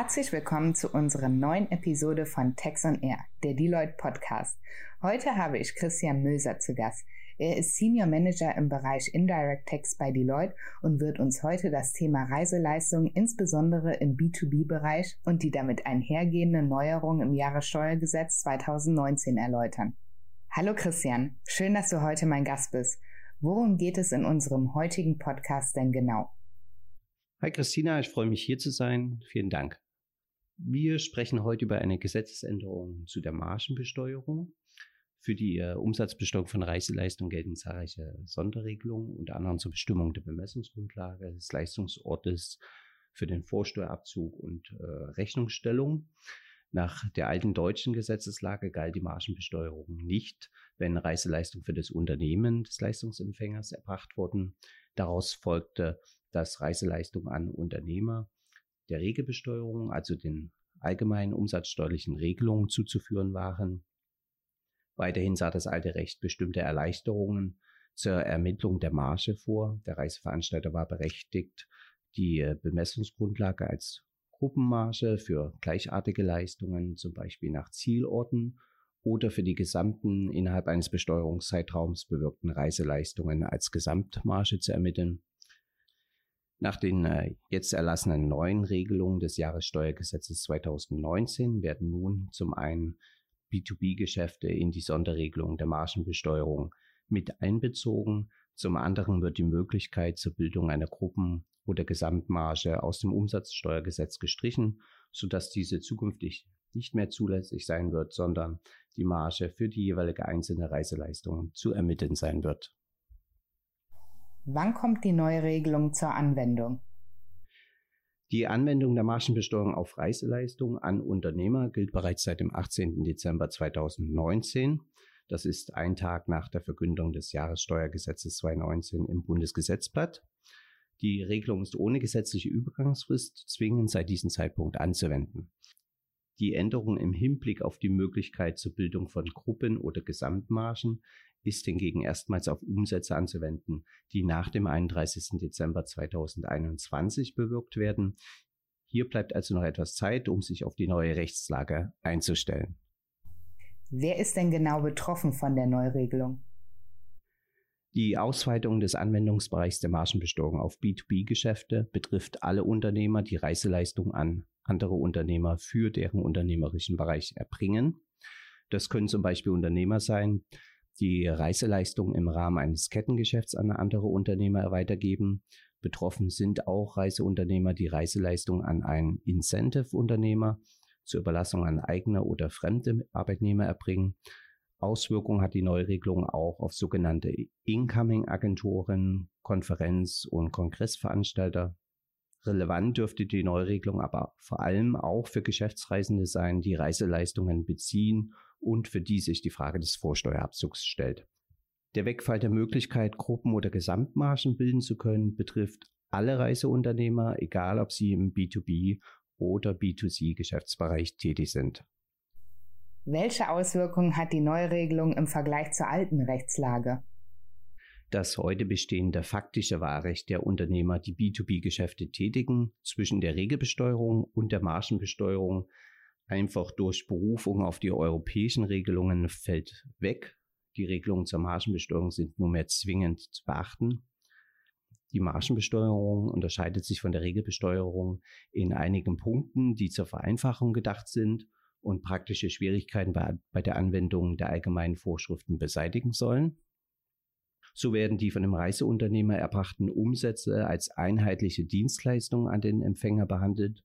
Herzlich willkommen zu unserer neuen Episode von Tex on Air, der Deloitte Podcast. Heute habe ich Christian Möser zu Gast. Er ist Senior Manager im Bereich Indirect Tax bei Deloitte und wird uns heute das Thema Reiseleistungen insbesondere im B2B-Bereich und die damit einhergehende Neuerung im Jahressteuergesetz 2019 erläutern. Hallo Christian, schön, dass du heute mein Gast bist. Worum geht es in unserem heutigen Podcast denn genau? Hi Christina, ich freue mich hier zu sein. Vielen Dank. Wir sprechen heute über eine Gesetzesänderung zu der Margenbesteuerung. Für die äh, Umsatzbesteuerung von Reiseleistungen gelten zahlreiche Sonderregelungen, unter anderem zur Bestimmung der Bemessungsgrundlage des Leistungsortes für den Vorsteuerabzug und äh, Rechnungsstellung. Nach der alten deutschen Gesetzeslage galt die Margenbesteuerung nicht, wenn Reiseleistungen für das Unternehmen des Leistungsempfängers erbracht wurden. Daraus folgte, dass Reiseleistungen an Unternehmer der Regelbesteuerung, also den allgemeinen umsatzsteuerlichen Regelungen zuzuführen waren. Weiterhin sah das alte Recht bestimmte Erleichterungen zur Ermittlung der Marge vor. Der Reiseveranstalter war berechtigt, die Bemessungsgrundlage als Gruppenmarge für gleichartige Leistungen, zum Beispiel nach Zielorten oder für die gesamten innerhalb eines Besteuerungszeitraums bewirkten Reiseleistungen als Gesamtmarge zu ermitteln. Nach den äh, jetzt erlassenen neuen Regelungen des Jahressteuergesetzes 2019 werden nun zum einen B2B-Geschäfte in die Sonderregelung der Margenbesteuerung mit einbezogen. Zum anderen wird die Möglichkeit zur Bildung einer Gruppen- oder Gesamtmarge aus dem Umsatzsteuergesetz gestrichen, sodass diese zukünftig nicht mehr zulässig sein wird, sondern die Marge für die jeweilige einzelne Reiseleistung zu ermitteln sein wird. Wann kommt die neue Regelung zur Anwendung? Die Anwendung der Margenbesteuerung auf Reiseleistungen an Unternehmer gilt bereits seit dem 18. Dezember 2019. Das ist ein Tag nach der Verkündung des Jahressteuergesetzes 2019 im Bundesgesetzblatt. Die Regelung ist ohne gesetzliche Übergangsfrist zwingend seit diesem Zeitpunkt anzuwenden. Die Änderung im Hinblick auf die Möglichkeit zur Bildung von Gruppen oder Gesamtmargen ist hingegen erstmals auf Umsätze anzuwenden, die nach dem 31. Dezember 2021 bewirkt werden. Hier bleibt also noch etwas Zeit, um sich auf die neue Rechtslage einzustellen. Wer ist denn genau betroffen von der Neuregelung? Die Ausweitung des Anwendungsbereichs der Margenbesteuerung auf B2B-Geschäfte betrifft alle Unternehmer, die Reiseleistungen an andere Unternehmer für deren unternehmerischen Bereich erbringen. Das können zum Beispiel Unternehmer sein, die Reiseleistungen im Rahmen eines Kettengeschäfts an andere Unternehmer weitergeben. Betroffen sind auch Reiseunternehmer, die Reiseleistungen an einen Incentive-Unternehmer zur Überlassung an eigene oder fremde Arbeitnehmer erbringen. Auswirkungen hat die Neuregelung auch auf sogenannte Incoming-Agenturen, Konferenz- und Kongressveranstalter. Relevant dürfte die Neuregelung aber vor allem auch für Geschäftsreisende sein, die Reiseleistungen beziehen und für die sich die Frage des Vorsteuerabzugs stellt. Der Wegfall der Möglichkeit, Gruppen- oder Gesamtmargen bilden zu können, betrifft alle Reiseunternehmer, egal ob sie im B2B oder B2C-Geschäftsbereich tätig sind. Welche Auswirkungen hat die Neuregelung im Vergleich zur alten Rechtslage? Das heute bestehende faktische Wahlrecht der Unternehmer, die B2B-Geschäfte tätigen, zwischen der Regelbesteuerung und der Margenbesteuerung einfach durch Berufung auf die europäischen Regelungen fällt weg. Die Regelungen zur Margenbesteuerung sind nur mehr zwingend zu beachten. Die Margenbesteuerung unterscheidet sich von der Regelbesteuerung in einigen Punkten, die zur Vereinfachung gedacht sind und praktische Schwierigkeiten bei, bei der Anwendung der allgemeinen Vorschriften beseitigen sollen. So werden die von dem Reiseunternehmer erbrachten Umsätze als einheitliche Dienstleistung an den Empfänger behandelt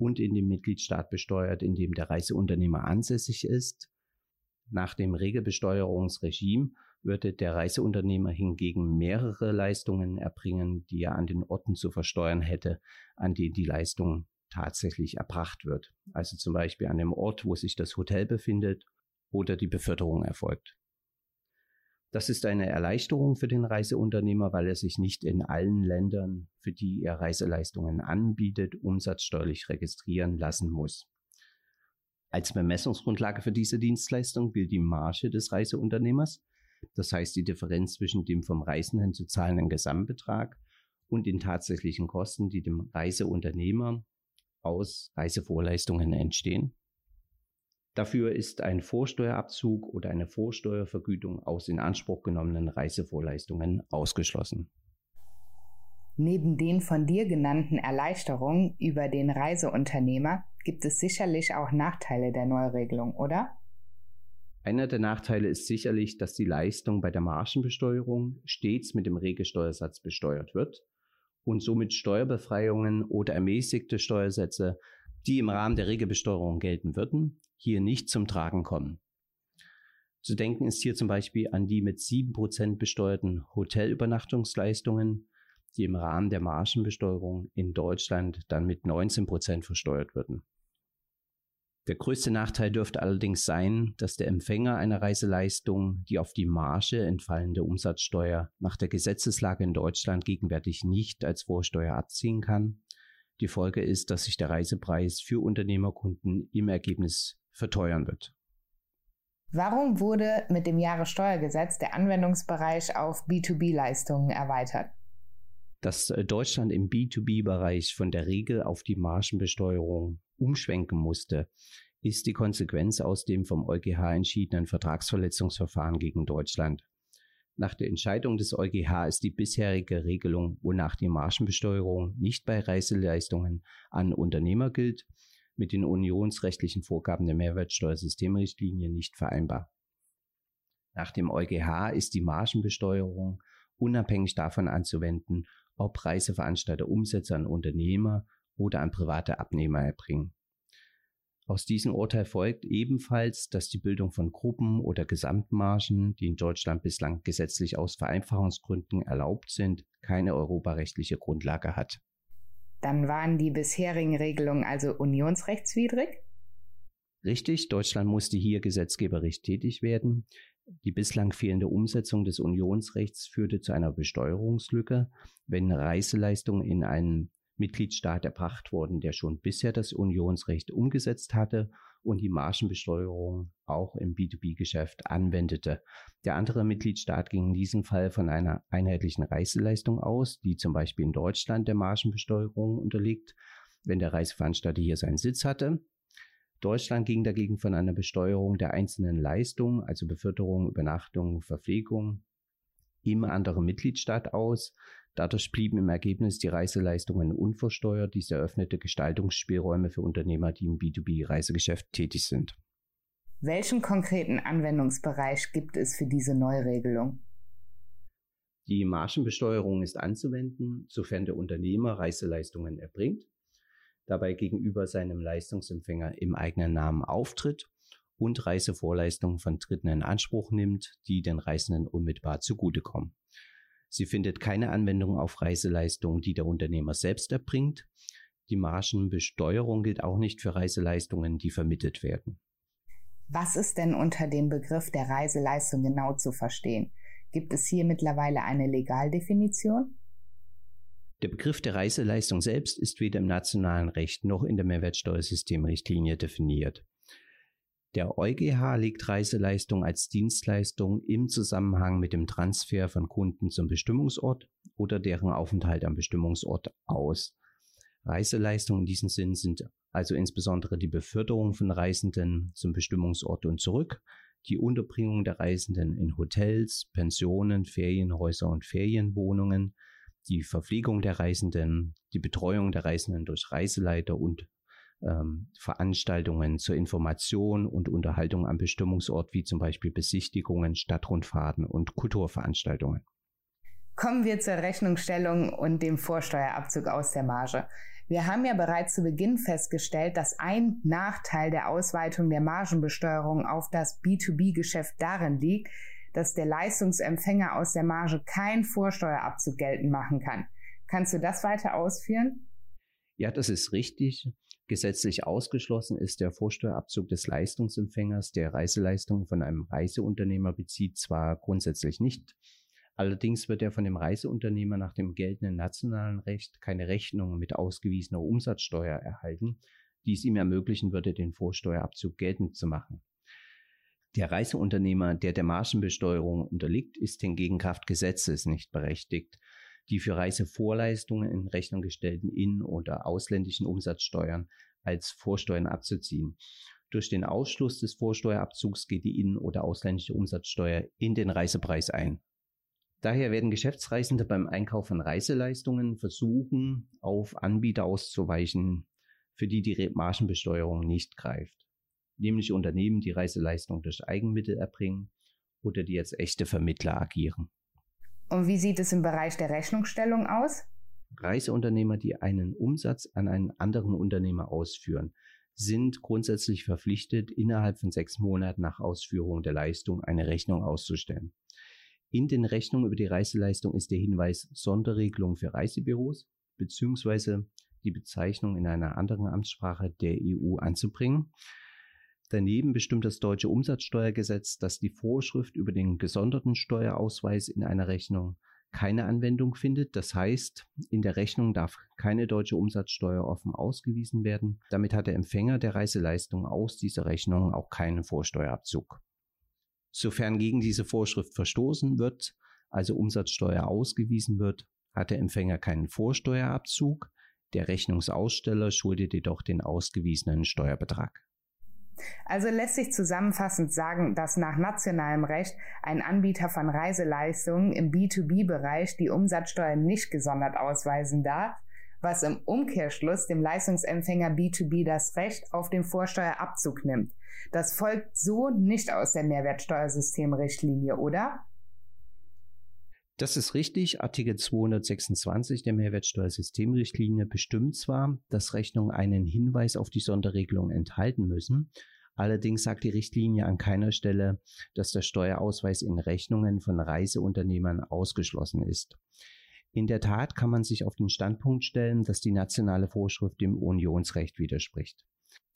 und in dem Mitgliedstaat besteuert, in dem der Reiseunternehmer ansässig ist. Nach dem Regelbesteuerungsregime würde der Reiseunternehmer hingegen mehrere Leistungen erbringen, die er an den Orten zu versteuern hätte, an denen die Leistung tatsächlich erbracht wird. Also zum Beispiel an dem Ort, wo sich das Hotel befindet oder die Beförderung erfolgt. Das ist eine Erleichterung für den Reiseunternehmer, weil er sich nicht in allen Ländern, für die er Reiseleistungen anbietet, umsatzsteuerlich registrieren lassen muss. Als Bemessungsgrundlage für diese Dienstleistung gilt die Marge des Reiseunternehmers, das heißt die Differenz zwischen dem vom Reisenden zu zahlenden Gesamtbetrag und den tatsächlichen Kosten, die dem Reiseunternehmer aus Reisevorleistungen entstehen. Dafür ist ein Vorsteuerabzug oder eine Vorsteuervergütung aus in Anspruch genommenen Reisevorleistungen ausgeschlossen. Neben den von dir genannten Erleichterungen über den Reiseunternehmer gibt es sicherlich auch Nachteile der Neuregelung, oder? Einer der Nachteile ist sicherlich, dass die Leistung bei der Margenbesteuerung stets mit dem Regelsteuersatz besteuert wird und somit Steuerbefreiungen oder ermäßigte Steuersätze, die im Rahmen der Regelbesteuerung gelten würden, hier nicht zum Tragen kommen. Zu denken ist hier zum Beispiel an die mit 7% besteuerten Hotelübernachtungsleistungen, die im Rahmen der Margenbesteuerung in Deutschland dann mit 19% versteuert würden. Der größte Nachteil dürfte allerdings sein, dass der Empfänger einer Reiseleistung die auf die Marge entfallende Umsatzsteuer nach der Gesetzeslage in Deutschland gegenwärtig nicht als Vorsteuer abziehen kann. Die Folge ist, dass sich der Reisepreis für Unternehmerkunden im Ergebnis verteuern wird. Warum wurde mit dem Jahressteuergesetz der Anwendungsbereich auf B2B-Leistungen erweitert? Dass äh, Deutschland im B2B-Bereich von der Regel auf die Margenbesteuerung umschwenken musste, ist die Konsequenz aus dem vom EuGH entschiedenen Vertragsverletzungsverfahren gegen Deutschland. Nach der Entscheidung des EuGH ist die bisherige Regelung, wonach die Margenbesteuerung nicht bei Reiseleistungen an Unternehmer gilt, mit den unionsrechtlichen Vorgaben der Mehrwertsteuersystemrichtlinie nicht vereinbar. Nach dem EuGH ist die Margenbesteuerung unabhängig davon anzuwenden, ob Reiseveranstalter Umsätze an Unternehmer oder an private Abnehmer erbringen. Aus diesem Urteil folgt ebenfalls, dass die Bildung von Gruppen oder Gesamtmargen, die in Deutschland bislang gesetzlich aus Vereinfachungsgründen erlaubt sind, keine europarechtliche Grundlage hat. Dann waren die bisherigen Regelungen also unionsrechtswidrig? Richtig, Deutschland musste hier gesetzgeberisch tätig werden. Die bislang fehlende Umsetzung des Unionsrechts führte zu einer Besteuerungslücke, wenn Reiseleistungen in einem Mitgliedstaat erbracht wurden, der schon bisher das Unionsrecht umgesetzt hatte und die Margenbesteuerung auch im B2B-Geschäft anwendete. Der andere Mitgliedstaat ging in diesem Fall von einer einheitlichen Reiseleistung aus, die zum Beispiel in Deutschland der Margenbesteuerung unterliegt, wenn der Reiseveranstalter hier seinen Sitz hatte. Deutschland ging dagegen von einer Besteuerung der einzelnen Leistungen, also Beförderung, Übernachtung, Verpflegung, im anderen Mitgliedstaat aus. Dadurch blieben im Ergebnis die Reiseleistungen unversteuert. Dies eröffnete Gestaltungsspielräume für Unternehmer, die im B2B-Reisegeschäft tätig sind. Welchen konkreten Anwendungsbereich gibt es für diese Neuregelung? Die Margenbesteuerung ist anzuwenden, sofern der Unternehmer Reiseleistungen erbringt dabei gegenüber seinem Leistungsempfänger im eigenen Namen auftritt und Reisevorleistungen von Dritten in Anspruch nimmt, die den Reisenden unmittelbar zugutekommen. Sie findet keine Anwendung auf Reiseleistungen, die der Unternehmer selbst erbringt. Die Margenbesteuerung gilt auch nicht für Reiseleistungen, die vermittelt werden. Was ist denn unter dem Begriff der Reiseleistung genau zu verstehen? Gibt es hier mittlerweile eine Legaldefinition? Der Begriff der Reiseleistung selbst ist weder im nationalen Recht noch in der Mehrwertsteuersystemrichtlinie definiert. Der EuGH legt Reiseleistung als Dienstleistung im Zusammenhang mit dem Transfer von Kunden zum Bestimmungsort oder deren Aufenthalt am Bestimmungsort aus. Reiseleistungen in diesem Sinn sind also insbesondere die Beförderung von Reisenden zum Bestimmungsort und zurück, die Unterbringung der Reisenden in Hotels, Pensionen, Ferienhäuser und Ferienwohnungen, die Verpflegung der Reisenden, die Betreuung der Reisenden durch Reiseleiter und ähm, Veranstaltungen zur Information und Unterhaltung am Bestimmungsort, wie zum Beispiel Besichtigungen, Stadtrundfahrten und Kulturveranstaltungen. Kommen wir zur Rechnungsstellung und dem Vorsteuerabzug aus der Marge. Wir haben ja bereits zu Beginn festgestellt, dass ein Nachteil der Ausweitung der Margenbesteuerung auf das B2B-Geschäft darin liegt, dass der Leistungsempfänger aus der Marge kein Vorsteuerabzug geltend machen kann. Kannst du das weiter ausführen? Ja, das ist richtig. Gesetzlich ausgeschlossen ist der Vorsteuerabzug des Leistungsempfängers, der Reiseleistungen von einem Reiseunternehmer bezieht, zwar grundsätzlich nicht. Allerdings wird er von dem Reiseunternehmer nach dem geltenden nationalen Recht keine Rechnung mit ausgewiesener Umsatzsteuer erhalten, die es ihm ermöglichen würde, den Vorsteuerabzug geltend zu machen. Der Reiseunternehmer, der der Margenbesteuerung unterliegt, ist hingegen Kraft Gesetzes nicht berechtigt, die für Reisevorleistungen in Rechnung gestellten in- oder ausländischen Umsatzsteuern als Vorsteuern abzuziehen. Durch den Ausschluss des Vorsteuerabzugs geht die in- oder ausländische Umsatzsteuer in den Reisepreis ein. Daher werden Geschäftsreisende beim Einkauf von Reiseleistungen versuchen, auf Anbieter auszuweichen, für die die Margenbesteuerung nicht greift, nämlich Unternehmen, die Reiseleistung durch Eigenmittel erbringen oder die als echte Vermittler agieren. Und wie sieht es im Bereich der Rechnungsstellung aus? Reiseunternehmer, die einen Umsatz an einen anderen Unternehmer ausführen, sind grundsätzlich verpflichtet, innerhalb von sechs Monaten nach Ausführung der Leistung eine Rechnung auszustellen. In den Rechnungen über die Reiseleistung ist der Hinweis Sonderregelung für Reisebüros bzw. die Bezeichnung in einer anderen Amtssprache der EU anzubringen. Daneben bestimmt das deutsche Umsatzsteuergesetz, dass die Vorschrift über den gesonderten Steuerausweis in einer Rechnung keine Anwendung findet. Das heißt, in der Rechnung darf keine deutsche Umsatzsteuer offen ausgewiesen werden. Damit hat der Empfänger der Reiseleistung aus dieser Rechnung auch keinen Vorsteuerabzug. Sofern gegen diese Vorschrift verstoßen wird, also Umsatzsteuer ausgewiesen wird, hat der Empfänger keinen Vorsteuerabzug. Der Rechnungsaussteller schuldet jedoch den ausgewiesenen Steuerbetrag. Also lässt sich zusammenfassend sagen, dass nach nationalem Recht ein Anbieter von Reiseleistungen im B2B-Bereich die Umsatzsteuer nicht gesondert ausweisen darf, was im Umkehrschluss dem Leistungsempfänger B2B das Recht auf den Vorsteuerabzug nimmt. Das folgt so nicht aus der Mehrwertsteuersystemrichtlinie, oder? Das ist richtig. Artikel 226 der Mehrwertsteuersystemrichtlinie bestimmt zwar, dass Rechnungen einen Hinweis auf die Sonderregelung enthalten müssen. Allerdings sagt die Richtlinie an keiner Stelle, dass der Steuerausweis in Rechnungen von Reiseunternehmern ausgeschlossen ist. In der Tat kann man sich auf den Standpunkt stellen, dass die nationale Vorschrift dem Unionsrecht widerspricht.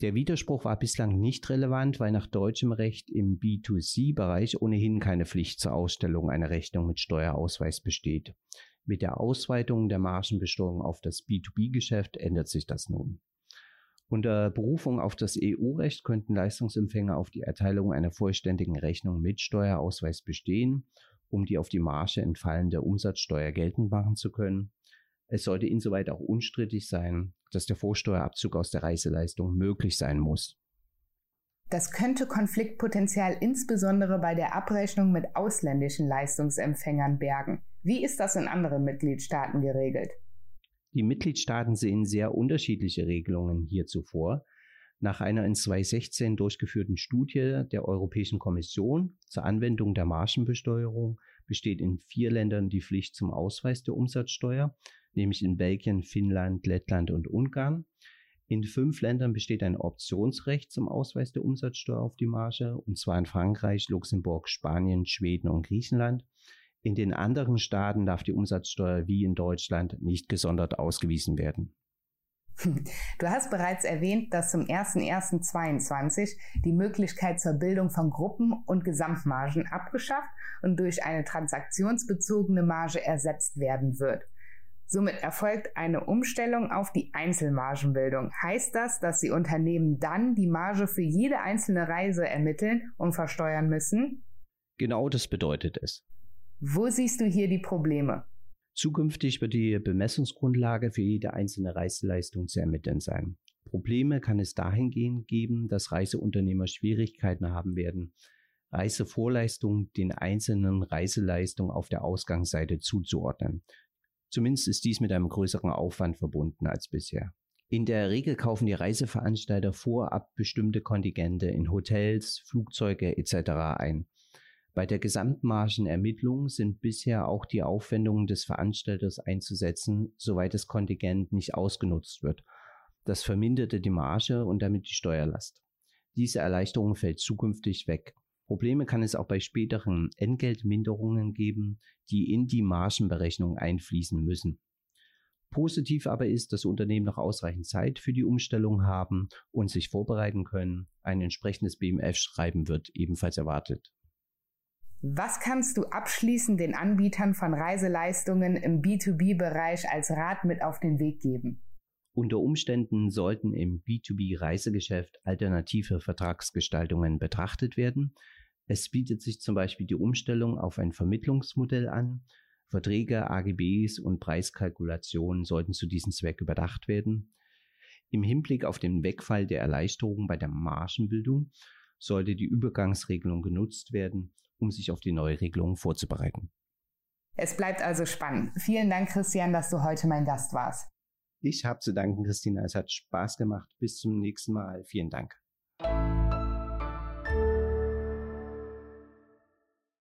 Der Widerspruch war bislang nicht relevant, weil nach deutschem Recht im B2C-Bereich ohnehin keine Pflicht zur Ausstellung einer Rechnung mit Steuerausweis besteht. Mit der Ausweitung der Margenbesteuerung auf das B2B-Geschäft ändert sich das nun. Unter Berufung auf das EU-Recht könnten Leistungsempfänger auf die Erteilung einer vollständigen Rechnung mit Steuerausweis bestehen, um die auf die Marge entfallende Umsatzsteuer geltend machen zu können. Es sollte insoweit auch unstrittig sein, dass der Vorsteuerabzug aus der Reiseleistung möglich sein muss. Das könnte Konfliktpotenzial insbesondere bei der Abrechnung mit ausländischen Leistungsempfängern bergen. Wie ist das in anderen Mitgliedstaaten geregelt? Die Mitgliedstaaten sehen sehr unterschiedliche Regelungen hierzu vor. Nach einer in 2016 durchgeführten Studie der Europäischen Kommission zur Anwendung der Margenbesteuerung besteht in vier Ländern die Pflicht zum Ausweis der Umsatzsteuer nämlich in Belgien, Finnland, Lettland und Ungarn. In fünf Ländern besteht ein Optionsrecht zum Ausweis der Umsatzsteuer auf die Marge, und zwar in Frankreich, Luxemburg, Spanien, Schweden und Griechenland. In den anderen Staaten darf die Umsatzsteuer wie in Deutschland nicht gesondert ausgewiesen werden. Du hast bereits erwähnt, dass zum 01.01.22 die Möglichkeit zur Bildung von Gruppen- und Gesamtmargen abgeschafft und durch eine transaktionsbezogene Marge ersetzt werden wird. Somit erfolgt eine Umstellung auf die Einzelmargenbildung. Heißt das, dass die Unternehmen dann die Marge für jede einzelne Reise ermitteln und versteuern müssen? Genau das bedeutet es. Wo siehst du hier die Probleme? Zukünftig wird die Bemessungsgrundlage für jede einzelne Reiseleistung zu ermitteln sein. Probleme kann es dahingehend geben, dass Reiseunternehmer Schwierigkeiten haben werden, Reisevorleistungen den einzelnen Reiseleistungen auf der Ausgangsseite zuzuordnen. Zumindest ist dies mit einem größeren Aufwand verbunden als bisher. In der Regel kaufen die Reiseveranstalter vorab bestimmte Kontingente in Hotels, Flugzeuge etc. ein. Bei der Gesamtmargenermittlung sind bisher auch die Aufwendungen des Veranstalters einzusetzen, soweit das Kontingent nicht ausgenutzt wird. Das verminderte die Marge und damit die Steuerlast. Diese Erleichterung fällt zukünftig weg. Probleme kann es auch bei späteren Entgeltminderungen geben, die in die Margenberechnung einfließen müssen. Positiv aber ist, dass Unternehmen noch ausreichend Zeit für die Umstellung haben und sich vorbereiten können. Ein entsprechendes BMF-Schreiben wird ebenfalls erwartet. Was kannst du abschließend den Anbietern von Reiseleistungen im B2B-Bereich als Rat mit auf den Weg geben? Unter Umständen sollten im B2B-Reisegeschäft alternative Vertragsgestaltungen betrachtet werden. Es bietet sich zum Beispiel die Umstellung auf ein Vermittlungsmodell an, Verträge, AGBs und Preiskalkulationen sollten zu diesem Zweck überdacht werden. Im Hinblick auf den Wegfall der Erleichterungen bei der Margenbildung sollte die Übergangsregelung genutzt werden, um sich auf die neue Regelung vorzubereiten. Es bleibt also spannend. Vielen Dank, Christian, dass du heute mein Gast warst. Ich habe zu danken, Christina. Es hat Spaß gemacht. Bis zum nächsten Mal. Vielen Dank.